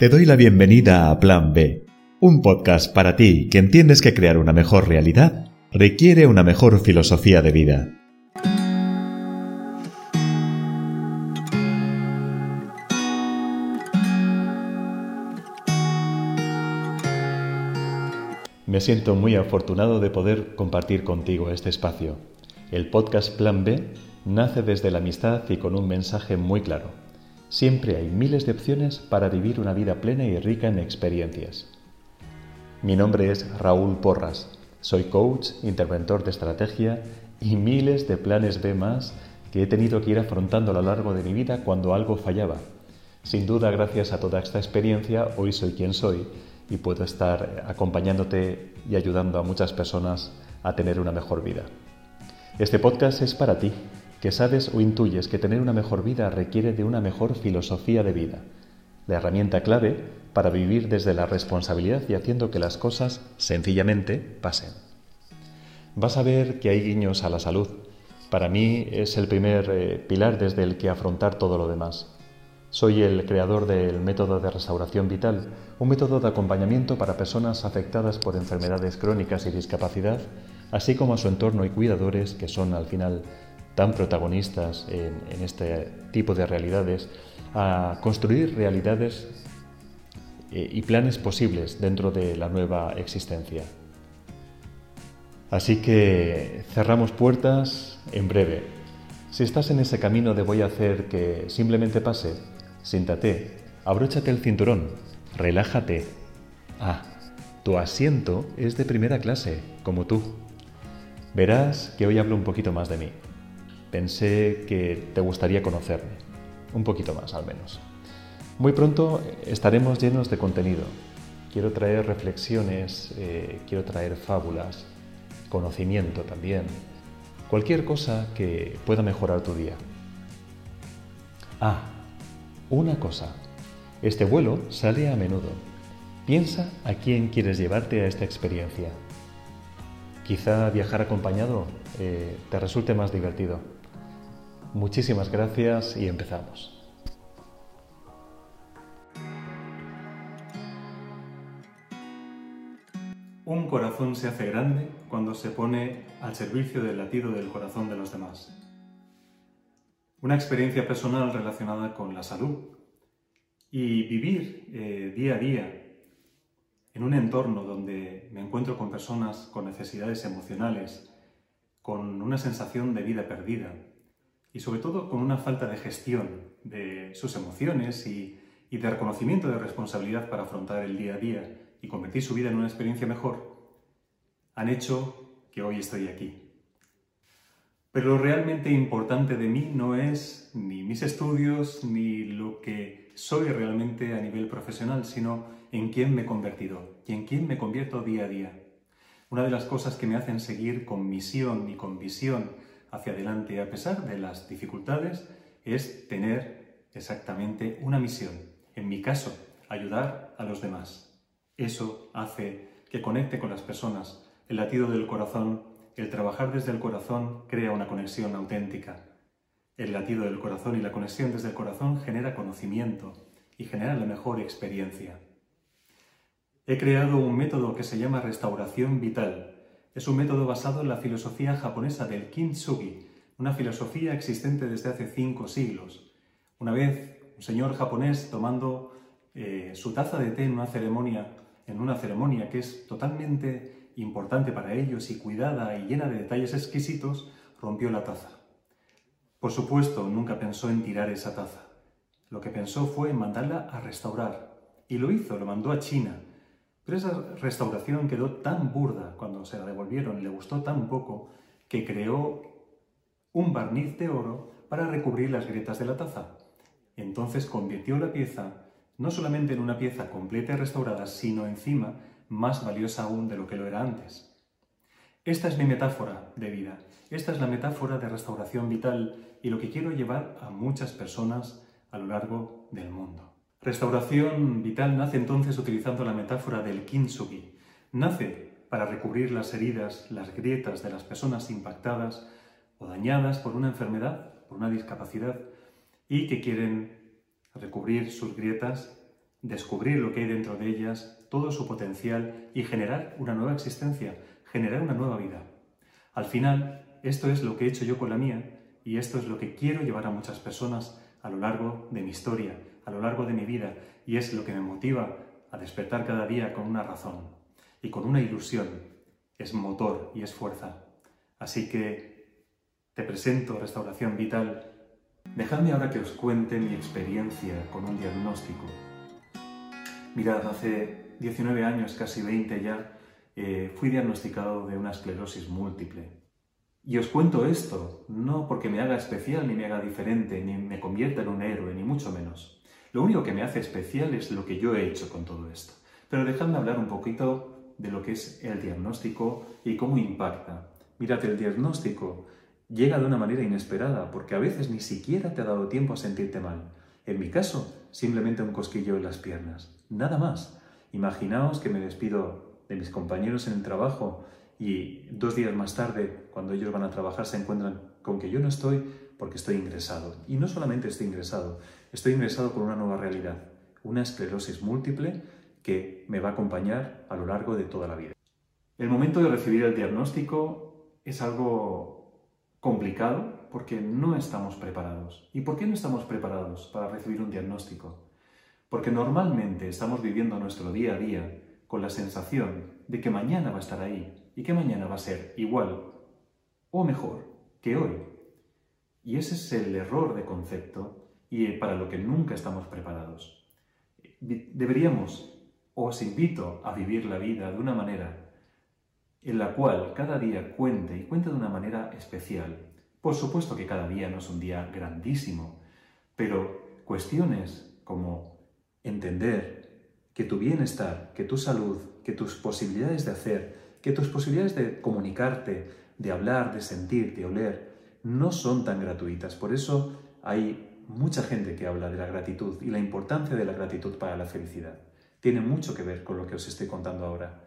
Te doy la bienvenida a Plan B, un podcast para ti que entiendes que crear una mejor realidad requiere una mejor filosofía de vida. Me siento muy afortunado de poder compartir contigo este espacio. El podcast Plan B nace desde la amistad y con un mensaje muy claro. Siempre hay miles de opciones para vivir una vida plena y rica en experiencias. Mi nombre es Raúl Porras. Soy coach, interventor de estrategia y miles de planes B más que he tenido que ir afrontando a lo largo de mi vida cuando algo fallaba. Sin duda, gracias a toda esta experiencia, hoy soy quien soy y puedo estar acompañándote y ayudando a muchas personas a tener una mejor vida. Este podcast es para ti, que sabes o intuyes que tener una mejor vida requiere de una mejor filosofía de vida, la herramienta clave para vivir desde la responsabilidad y haciendo que las cosas sencillamente pasen. Vas a ver que hay guiños a la salud. Para mí es el primer eh, pilar desde el que afrontar todo lo demás. Soy el creador del método de restauración vital, un método de acompañamiento para personas afectadas por enfermedades crónicas y discapacidad, así como a su entorno y cuidadores que son al final tan protagonistas en, este tipo de realidades, a construir realidades eh, y planes posibles dentro de la nueva existencia. Así que cerramos puertas en breve. Si estás en ese camino de voy a hacer que simplemente pase, siéntate, abróchate el cinturón, relájate. Ah, tu asiento es de primera clase, como tú. Verás que hoy hablo un poquito más de mí pensé que te gustaría conocerme, un poquito más al menos. Muy pronto estaremos llenos de contenido. Quiero traer reflexiones, eh, quiero traer fábulas, conocimiento también, cualquier cosa que pueda mejorar tu día. Ah, una cosa, este vuelo sale a menudo. Piensa a quién quieres llevarte a esta experiencia. Quizá viajar acompañado eh, te resulte más divertido. Muchísimas gracias y empezamos. Un corazón se hace grande cuando se pone al servicio del latido del corazón de los demás. Una experiencia personal relacionada con la salud y vivir eh, día a día en un entorno donde me encuentro con personas con necesidades emocionales, con una sensación de vida perdida, y sobre todo con una falta de gestión de sus emociones y, de reconocimiento de responsabilidad para afrontar el día a día y convertir su vida en una experiencia mejor, han hecho que hoy estoy aquí. Pero lo realmente importante de mí no es ni mis estudios ni lo que soy realmente a nivel profesional, sino en quién me he convertido y en quién me convierto día a día. Una de las cosas que me hacen seguir con misión y con visión hacia adelante a pesar de las dificultades es tener exactamente una misión. En mi caso, ayudar a los demás. Eso hace que conecte con las personas. El latido del corazón, el trabajar desde el corazón crea una conexión auténtica. El latido del corazón y la conexión desde el corazón genera conocimiento y genera la mejor experiencia. He creado un método que se llama restauración vital, es un método basado en la filosofía japonesa del kintsugi, una filosofía existente desde hace cinco siglos. Una vez, un señor japonés tomando eh, su taza de té en una ceremonia, en una ceremonia que es totalmente importante para ellos y cuidada y llena de detalles exquisitos, rompió la taza. Por supuesto, nunca pensó en tirar esa taza. Lo que pensó fue en mandarla a restaurar. Y lo hizo, lo mandó a China, pero esa restauración quedó tan burda cuando se la devolvieron y le gustó tan poco que creó un barniz de oro para recubrir las grietas de la taza. Entonces convirtió la pieza no solamente en una pieza completa y restaurada, sino encima más valiosa aún de lo que lo era antes. Esta es mi metáfora de vida, esta es la metáfora de restauración vital y lo que quiero llevar a muchas personas a lo largo del mundo. Restauración vital nace entonces utilizando la metáfora del kintsugi. Nace para recubrir las heridas, las grietas de las personas impactadas o dañadas por una enfermedad, por una discapacidad, y que quieren recubrir sus grietas descubrir lo que hay dentro de ellas, todo su potencial y generar una nueva existencia, generar una nueva vida. Al final, esto es lo que he hecho yo con la mía y esto es lo que quiero llevar a muchas personas a lo largo de mi historia, a lo largo de mi vida y es lo que me motiva a despertar cada día con una razón y con una ilusión. Es motor y es fuerza. Así que te presento Restauración Vital. Dejadme ahora que os cuente mi experiencia con un diagnóstico. Mirad, hace 19 años, casi 20 ya, eh, fui diagnosticado de una esclerosis múltiple. Y os cuento esto, no porque me haga especial, ni me haga diferente, ni me convierta en un héroe, ni mucho menos. Lo único que me hace especial es lo que yo he hecho con todo esto. Pero dejadme hablar un poquito de lo que es el diagnóstico y cómo impacta. Mirad, el diagnóstico llega de una manera inesperada, porque a veces ni siquiera te ha dado tiempo a sentirte mal. En mi caso, simplemente un cosquillo en las piernas. Nada más. Imaginaos que me despido de mis compañeros en el trabajo y dos días más tarde, cuando ellos van a trabajar, se encuentran con que yo no estoy porque estoy ingresado. Y no solamente estoy ingresado, estoy ingresado por una nueva realidad, una esclerosis múltiple que me va a acompañar a lo largo de toda la vida. El momento de recibir el diagnóstico es algo complicado porque no estamos preparados. ¿Y por qué no estamos preparados para recibir un diagnóstico? Porque normalmente estamos viviendo nuestro día a día con la sensación de que mañana va a estar ahí, y que mañana va a ser igual o mejor que hoy. Y ese es el error de concepto y para lo que nunca estamos preparados. Deberíamos, os invito a vivir la vida de una manera en la cual cada día cuente y cuente de una manera especial. Por supuesto que cada día no es un día grandísimo, pero cuestiones como entender que tu bienestar, que tu salud, que tus posibilidades de hacer, que tus posibilidades de comunicarte, de hablar, de sentir, de oler, no son tan gratuitas. Por eso hay mucha gente que habla de la gratitud y la importancia de la gratitud para la felicidad. Tiene mucho que ver con lo que os estoy contando ahora.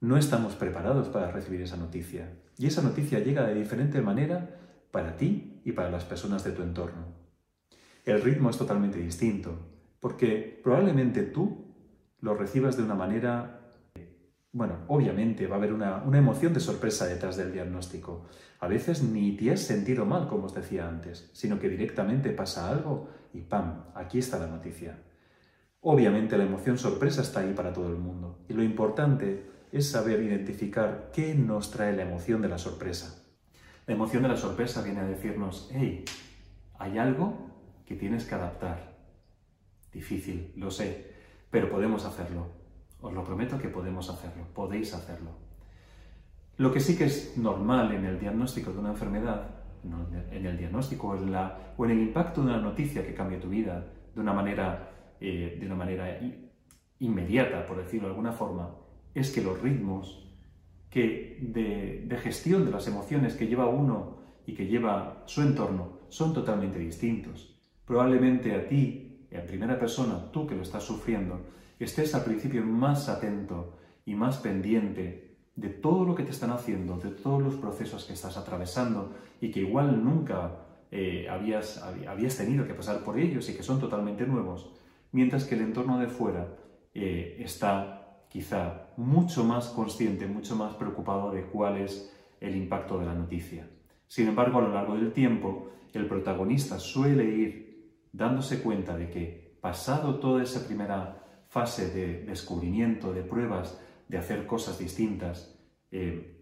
No estamos preparados para recibir esa noticia y esa noticia llega de diferente manera para ti y para las personas de tu entorno. El ritmo es totalmente distinto porque probablemente tú lo recibas de una manera bueno, obviamente va a haber una, emoción de sorpresa detrás del diagnóstico. A veces ni te has sentido mal, como os decía antes, sino que directamente pasa algo y ¡pam! Aquí está la noticia. Obviamente la emoción sorpresa está ahí para todo el mundo. Y lo importante es saber identificar qué nos trae la emoción de la sorpresa. La emoción de la sorpresa viene a decirnos, hey, hay algo que tienes que adaptar. Difícil, lo sé, pero podemos hacerlo. Os lo prometo que podemos hacerlo, podéis hacerlo. Lo que sí que es normal en el diagnóstico de una enfermedad, en el diagnóstico o en, el impacto de una noticia que cambia tu vida de una manera, eh, de una manera inmediata, por decirlo de alguna forma, es que los ritmos que de, de gestión de las emociones que lleva uno y que lleva su entorno son totalmente distintos. Probablemente a ti, en primera persona, tú que lo estás sufriendo, estés al principio más atento y más pendiente de todo lo que te están haciendo, de todos los procesos que estás atravesando y que igual nunca eh, habías, tenido que pasar por ellos y que son totalmente nuevos, mientras que el entorno de fuera eh, está quizá mucho más consciente, mucho más preocupado de cuál es el impacto de la noticia. Sin embargo, a lo largo del tiempo, el protagonista suele ir dándose cuenta de que, pasado toda esa primera fase de descubrimiento, de pruebas, de hacer cosas distintas, eh,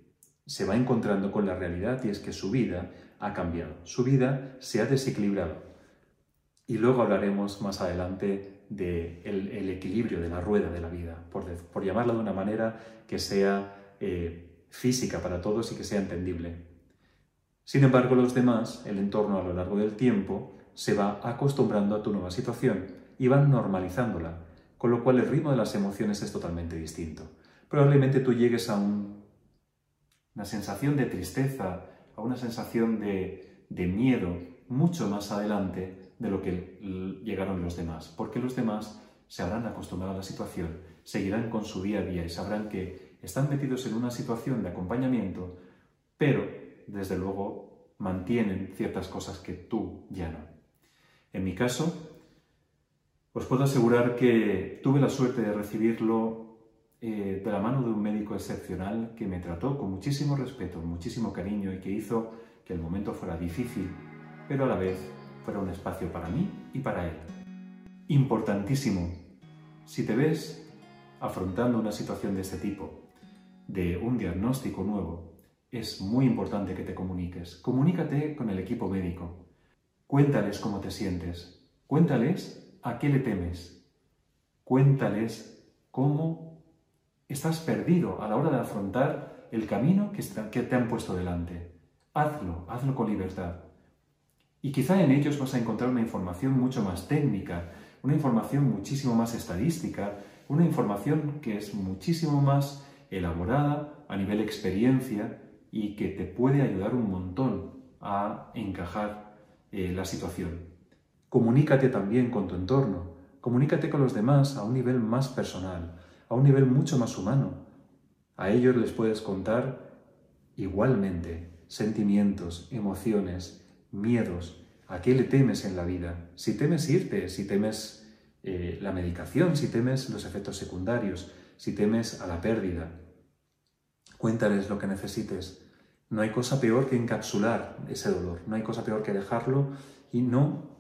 se va encontrando con la realidad y es que su vida ha cambiado, su vida se ha desequilibrado. Y luego hablaremos más adelante del de el equilibrio de la rueda de la vida, por, por llamarla de una manera que sea eh, física para todos y que sea entendible. Sin embargo, los demás, el entorno a lo largo del tiempo, se va acostumbrando a tu nueva situación y van normalizándola con lo cual el ritmo de las emociones es totalmente distinto. Probablemente tú llegues a una sensación de tristeza, a una sensación de, de miedo mucho más adelante de lo que llegaron los demás, porque los demás se habrán acostumbrado a la situación, seguirán con su día a día y sabrán que están metidos en una situación de acompañamiento, pero desde luego mantienen ciertas cosas que tú ya no. En mi caso, Os puedo asegurar que tuve la suerte de recibirlo eh, de la mano de un médico excepcional que me trató con muchísimo respeto, muchísimo cariño y que hizo que el momento fuera difícil, pero a la vez fuera un espacio para mí y para él. Importantísimo, si te ves afrontando una situación de este tipo, de un diagnóstico nuevo, es muy importante que te comuniques. Comunícate con el equipo médico. Cuéntales cómo te sientes. Cuéntales a qué le temes. Cuéntales cómo estás perdido a la hora de afrontar el camino que te han puesto delante. Hazlo, hazlo con libertad. Y quizá en ellos vas a encontrar una información mucho más técnica, una información muchísimo más estadística, una información que es muchísimo más elaborada a nivel experiencia y que te puede ayudar un montón a encajar eh, la situación. Comunícate también con tu entorno, comunícate con los demás a un nivel más personal, a un nivel mucho más humano. A ellos les puedes contar igualmente sentimientos, emociones, miedos, a qué le temes en la vida. Si temes irte, si temes eh, la medicación, si temes los efectos secundarios, si temes a la pérdida. Cuéntales lo que necesites. No hay cosa peor que encapsular ese dolor, no hay cosa peor que dejarlo y no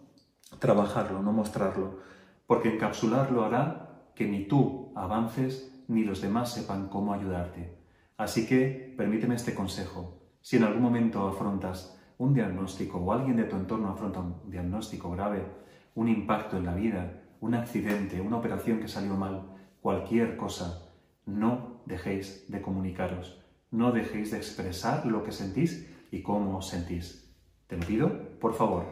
trabajarlo, no mostrarlo, porque encapsularlo hará que ni tú avances ni los demás sepan cómo ayudarte. Así que permíteme este consejo. Si en algún momento afrontas un diagnóstico o alguien de tu entorno afronta un diagnóstico grave, un impacto en la vida, un accidente, una operación que salió mal, cualquier cosa, no dejéis de comunicaros, no dejéis de expresar lo que sentís y cómo sentís. Te lo pido, por favor,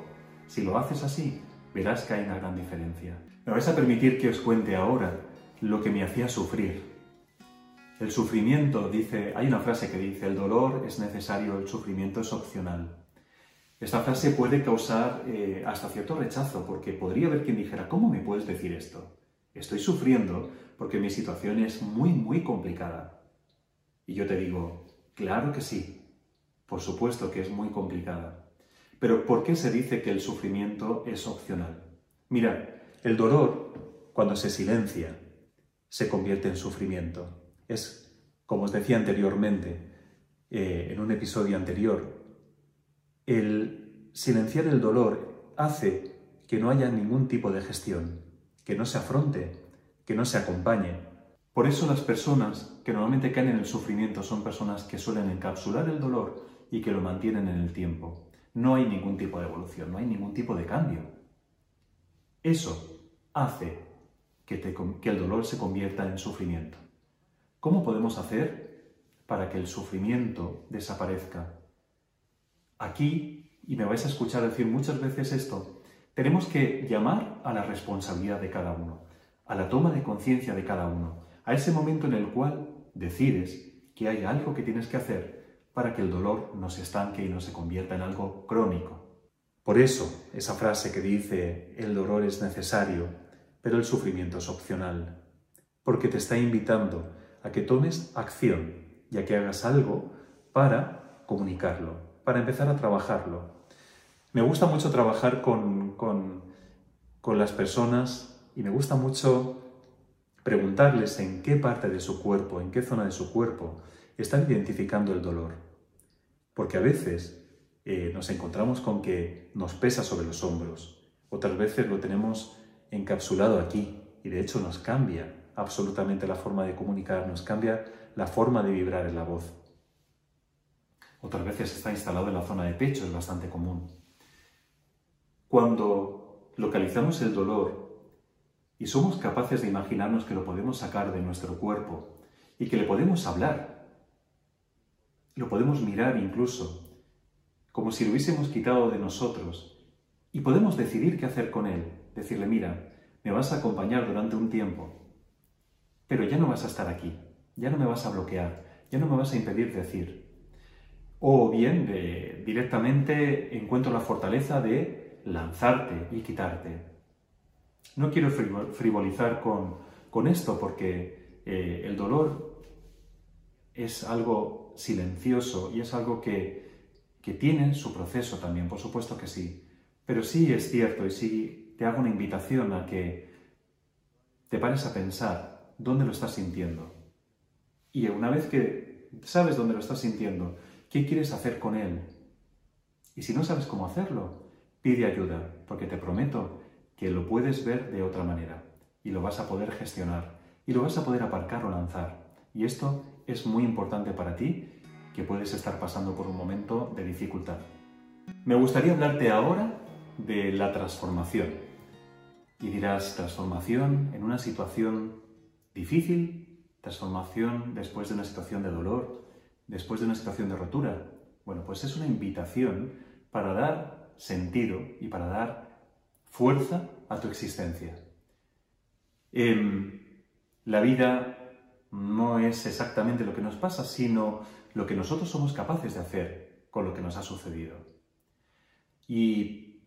si lo haces así, verás que hay una gran diferencia. Me vais a permitir que os cuente ahora lo que me hacía sufrir. El sufrimiento, dice, hay una frase que dice, el dolor es necesario, el sufrimiento es opcional. Esta frase puede causar eh, hasta cierto rechazo, porque podría haber quien dijera, ¿cómo me puedes decir esto? Estoy sufriendo porque mi situación es muy, muy complicada. Y yo te digo, claro que sí, por supuesto que es muy complicada. Pero ¿por qué se dice que el sufrimiento es opcional? Mira, el dolor, cuando se silencia, se convierte en sufrimiento. Es, como os decía anteriormente, eh, en un episodio anterior, el silenciar el dolor hace que no haya ningún tipo de gestión, que no se afronte, que no se acompañe. Por eso las personas que normalmente caen en el sufrimiento son personas que suelen encapsular el dolor y que lo mantienen en el tiempo no hay ningún tipo de evolución, no hay ningún tipo de cambio. Eso hace que, el dolor se convierta en sufrimiento. ¿Cómo podemos hacer para que el sufrimiento desaparezca? Aquí, y me vais a escuchar decir muchas veces esto, tenemos que llamar a la responsabilidad de cada uno, a la toma de conciencia de cada uno, a ese momento en el cual decides que hay algo que tienes que hacer para que el dolor no se estanque y no se convierta en algo crónico. Por eso, esa frase que dice, el dolor es necesario, pero el sufrimiento es opcional, porque te está invitando a que tomes acción y a que hagas algo para comunicarlo, para empezar a trabajarlo. Me gusta mucho trabajar con, con, con las personas y me gusta mucho preguntarles en qué parte de su cuerpo, en qué zona de su cuerpo están identificando el dolor. Porque a veces eh, nos encontramos con que nos pesa sobre los hombros, otras veces lo tenemos encapsulado aquí y de hecho nos cambia absolutamente la forma de comunicar, nos cambia la forma de vibrar en la voz. Otras veces está instalado en la zona de pecho, es bastante común. Cuando localizamos el dolor y somos capaces de imaginarnos que lo podemos sacar de nuestro cuerpo y que le podemos hablar, lo podemos mirar incluso como si lo hubiésemos quitado de nosotros y podemos decidir qué hacer con él. Decirle, mira, me vas a acompañar durante un tiempo, pero ya no vas a estar aquí, ya no me vas a bloquear, ya no me vas a impedir decir. O bien directamente encuentro la fortaleza de lanzarte y quitarte. No quiero frivolizar con, esto porque eh, el dolor es algo silencioso y es algo que, que tiene su proceso también, por supuesto que sí. Pero sí es cierto y sí te hago una invitación a que te pares a pensar dónde lo estás sintiendo. Y una vez que sabes dónde lo estás sintiendo, ¿qué quieres hacer con él? Y si no sabes cómo hacerlo, pide ayuda, porque te prometo que lo puedes ver de otra manera y lo vas a poder gestionar y lo vas a poder aparcar o lanzar. Y esto es muy importante para ti, que puedes estar pasando por un momento de dificultad. Me gustaría hablarte ahora de la transformación. Y dirás, transformación en una situación difícil, transformación después de una situación de dolor, después de una situación de rotura. Bueno, pues es una invitación para dar sentido y para dar fuerza a tu existencia. La vida es exactamente lo que nos pasa, sino lo que nosotros somos capaces de hacer con lo que nos ha sucedido. Y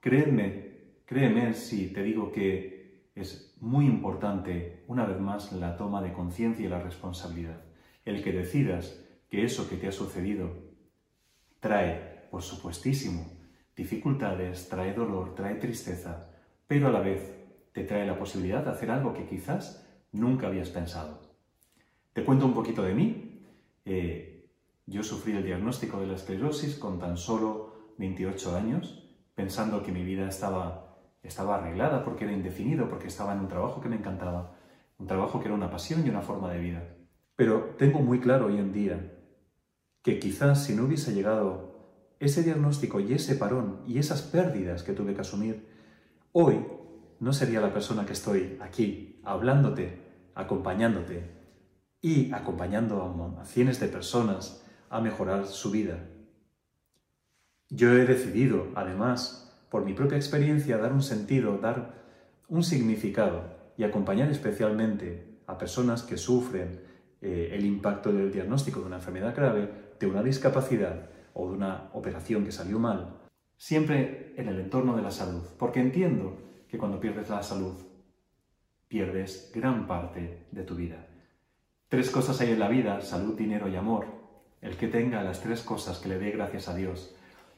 créeme, créeme si te digo que es muy importante, una vez más, la toma de conciencia y la responsabilidad. El que decidas que eso que te ha sucedido trae, por supuestísimo, dificultades, trae dolor, trae tristeza, pero a la vez te trae la posibilidad de hacer algo que quizás nunca habías pensado. Te cuento un poquito de mí. Eh, yo sufrí el diagnóstico de la esclerosis con tan solo 28 años, pensando que mi vida estaba, estaba arreglada porque era indefinido, porque estaba en un trabajo que me encantaba, un trabajo que era una pasión y una forma de vida. Pero tengo muy claro hoy en día que quizás si no hubiese llegado ese diagnóstico y ese parón y esas pérdidas que tuve que asumir, hoy no sería la persona que estoy aquí, hablándote, acompañándote y acompañando a cientos de personas a mejorar su vida. Yo he decidido, además, por mi propia experiencia, dar un sentido, dar un significado y acompañar especialmente a personas que sufren eh, el impacto del diagnóstico de una enfermedad grave, de una discapacidad o de una operación que salió mal, siempre en el entorno de la salud, porque entiendo que cuando pierdes la salud, pierdes gran parte de tu vida. Tres cosas hay en la vida, salud, dinero y amor. El que tenga las tres cosas que le dé gracias a Dios.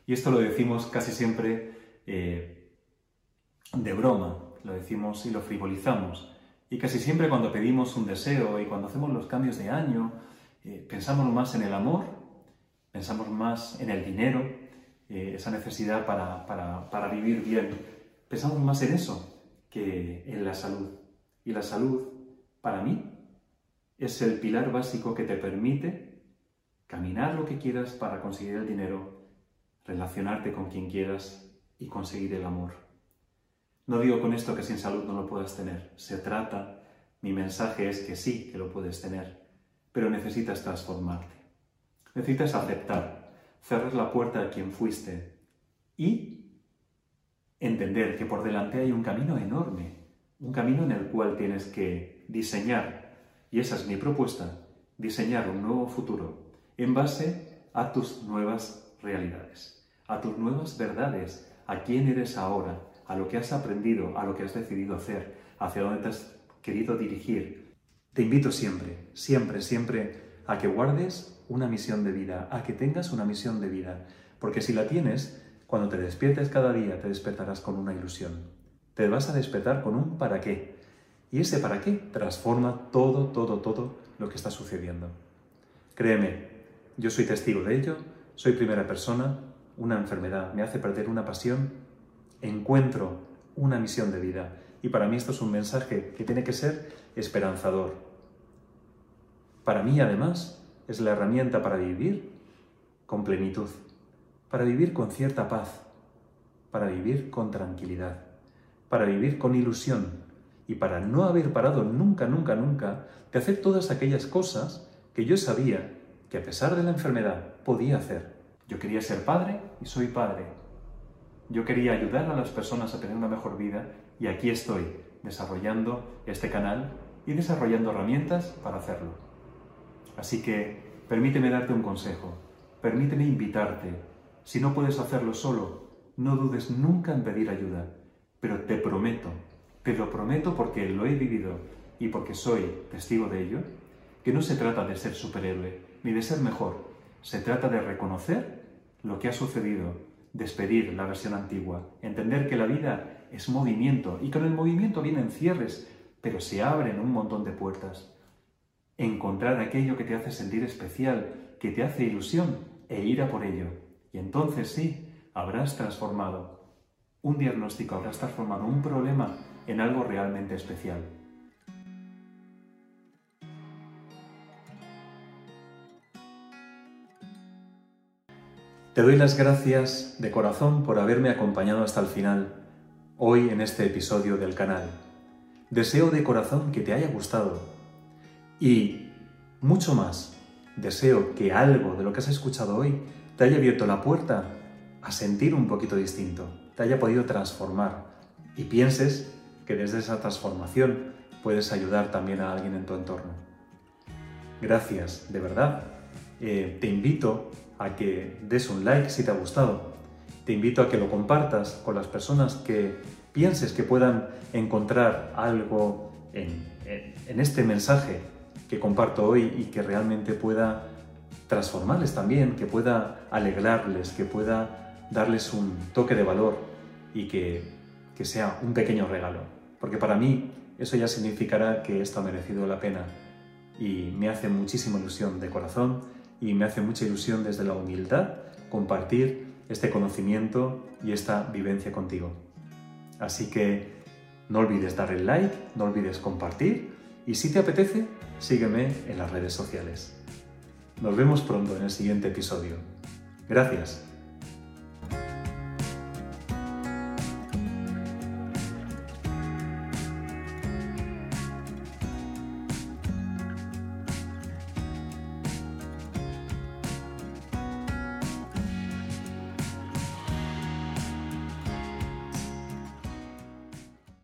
Y esto lo decimos casi siempre eh, de broma, lo decimos y lo frivolizamos. Y casi siempre cuando pedimos un deseo y cuando hacemos los cambios de año, eh, pensamos más en el amor, pensamos más en el dinero, eh, esa necesidad para, para vivir bien. Pensamos más en eso que en la salud. Y la salud, para mí, es el pilar básico que te permite caminar lo que quieras para conseguir el dinero, relacionarte con quien quieras y conseguir el amor. No digo con esto que sin salud no lo puedas tener. Se trata, mi mensaje es que sí, que lo puedes tener, pero necesitas transformarte. Necesitas aceptar, cerrar la puerta a quien fuiste y entender que por delante hay un camino enorme un camino en el cual tienes que diseñar, y esa es mi propuesta, diseñar un nuevo futuro en base a tus nuevas realidades, a tus nuevas verdades, a quién eres ahora, a lo que has aprendido, a lo que has decidido hacer, hacia dónde te has querido dirigir. Te invito siempre, siempre, siempre a que guardes una misión de vida, a que tengas una misión de vida, porque si la tienes, cuando te despiertes cada día te despertarás con una ilusión te vas a despertar con un para qué. Y ese para qué transforma todo, todo, todo lo que está sucediendo. Créeme, yo soy testigo de ello, soy primera persona, una enfermedad me hace perder una pasión, encuentro una misión de vida. Y para mí esto es un mensaje que tiene que ser esperanzador. Para mí, además, es la herramienta para vivir con plenitud, para vivir con cierta paz, para vivir con tranquilidad para vivir con ilusión y para no haber parado nunca, nunca, nunca de hacer todas aquellas cosas que yo sabía que a pesar de la enfermedad podía hacer. Yo quería ser padre y soy padre. Yo quería ayudar a las personas a tener una mejor vida y aquí estoy desarrollando este canal y desarrollando herramientas para hacerlo. Así que permíteme darte un consejo, permíteme invitarte. Si no puedes hacerlo solo, no dudes nunca en pedir ayuda pero te prometo, te lo prometo porque lo he vivido y porque soy testigo de ello, que no se trata de ser superhéroe ni de ser mejor, se trata de reconocer lo que ha sucedido, despedir la versión antigua, entender que la vida es movimiento y con el movimiento vienen cierres, pero se abren un montón de puertas. Encontrar aquello que te hace sentir especial, que te hace ilusión e ir a por ello. Y entonces sí, habrás transformado un diagnóstico, habrás transformado un problema en algo realmente especial. Te doy las gracias de corazón por haberme acompañado hasta el final, hoy en este episodio del canal. Deseo de corazón que te haya gustado y, mucho más, deseo que algo de lo que has escuchado hoy te haya abierto la puerta a sentir un poquito distinto, te haya podido transformar y pienses que desde esa transformación puedes ayudar también a alguien en tu entorno. Gracias, de verdad. Eh, te invito a que des un like si te ha gustado. Te invito a que lo compartas con las personas que pienses que puedan encontrar algo en, este mensaje que comparto hoy y que realmente pueda transformarles también, que pueda alegrarles, que pueda darles un toque de valor y que, que sea un pequeño regalo. Porque para mí eso ya significará que esto ha merecido la pena y me hace muchísima ilusión de corazón y me hace mucha ilusión desde la humildad compartir este conocimiento y esta vivencia contigo. Así que no olvides dar el like, no olvides compartir y si te apetece, sígueme en las redes sociales. Nos vemos pronto en el siguiente episodio. Gracias.